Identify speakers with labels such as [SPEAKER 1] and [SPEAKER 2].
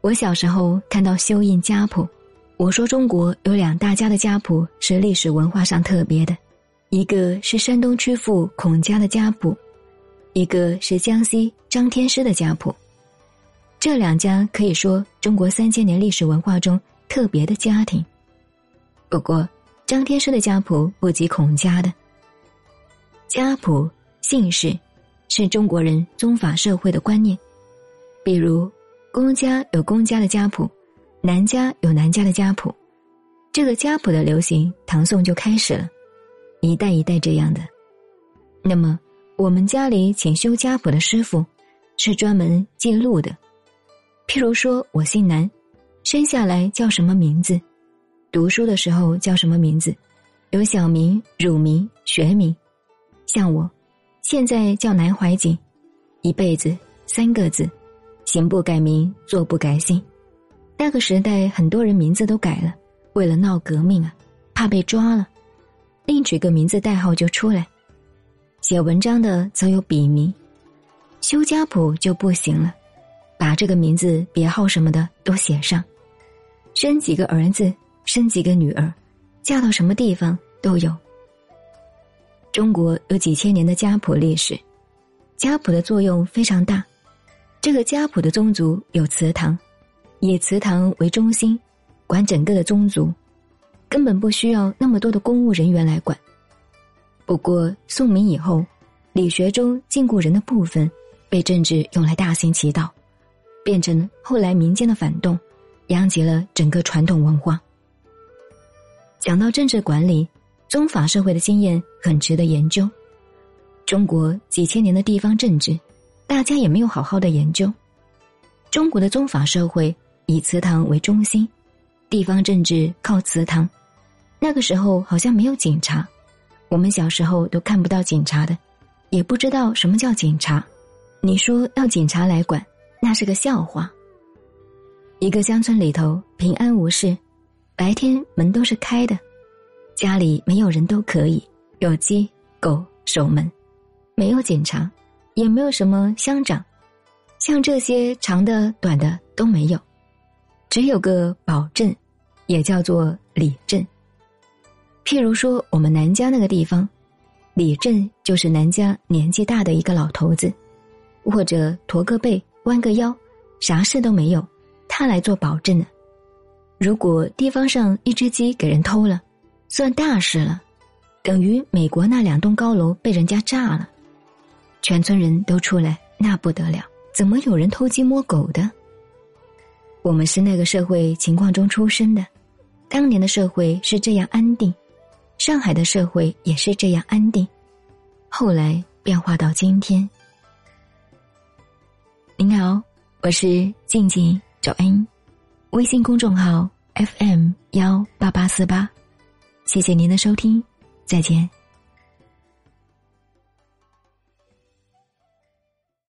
[SPEAKER 1] 我小时候看到修印家谱，我说中国有两大家的家谱是历史文化上特别的，一个是山东曲阜孔家的家谱，一个是江西张天师的家谱。这两家可以说中国三千年历史文化中特别的家庭。不过，张天师的家谱不及孔家的。家谱姓氏，是中国人宗法社会的观念，比如。公家有公家的家谱，男家有男家的家谱，这个家谱的流行，唐宋就开始了，一代一代这样的。那么，我们家里请修家谱的师傅，是专门记录的。譬如说，我姓南，生下来叫什么名字，读书的时候叫什么名字，有小名、乳名、学名。像我，现在叫南怀瑾，一辈子三个字。行不改名，坐不改姓。那个时代，很多人名字都改了，为了闹革命啊，怕被抓了，另取个名字代号就出来。写文章的则有笔名，修家谱就不行了，把这个名字、别号什么的都写上。生几个儿子，生几个女儿，嫁到什么地方都有。中国有几千年的家谱历史，家谱的作用非常大。这个家谱的宗族有祠堂，以祠堂为中心，管整个的宗族，根本不需要那么多的公务人员来管。不过宋明以后，理学中禁锢人的部分被政治用来大行其道，变成后来民间的反动，殃及了整个传统文化。讲到政治管理，宗法社会的经验很值得研究。中国几千年的地方政治。大家也没有好好的研究，中国的宗法社会以祠堂为中心，地方政治靠祠堂。那个时候好像没有警察，我们小时候都看不到警察的，也不知道什么叫警察。你说要警察来管，那是个笑话。一个乡村里头平安无事，白天门都是开的，家里没有人都可以有鸡狗守门，没有警察。也没有什么乡长，像这些长的、短的都没有，只有个保镇，也叫做里镇。譬如说，我们南家那个地方，里镇就是南家年纪大的一个老头子，或者驼个背、弯个腰，啥事都没有，他来做保镇的。如果地方上一只鸡给人偷了，算大事了，等于美国那两栋高楼被人家炸了。全村人都出来，那不得了！怎么有人偷鸡摸狗的？我们是那个社会情况中出生的，当年的社会是这样安定，上海的社会也是这样安定，后来变化到今天。您好，我是静静找恩，微信公众号 FM 幺八八四八，谢谢您的收听，再见。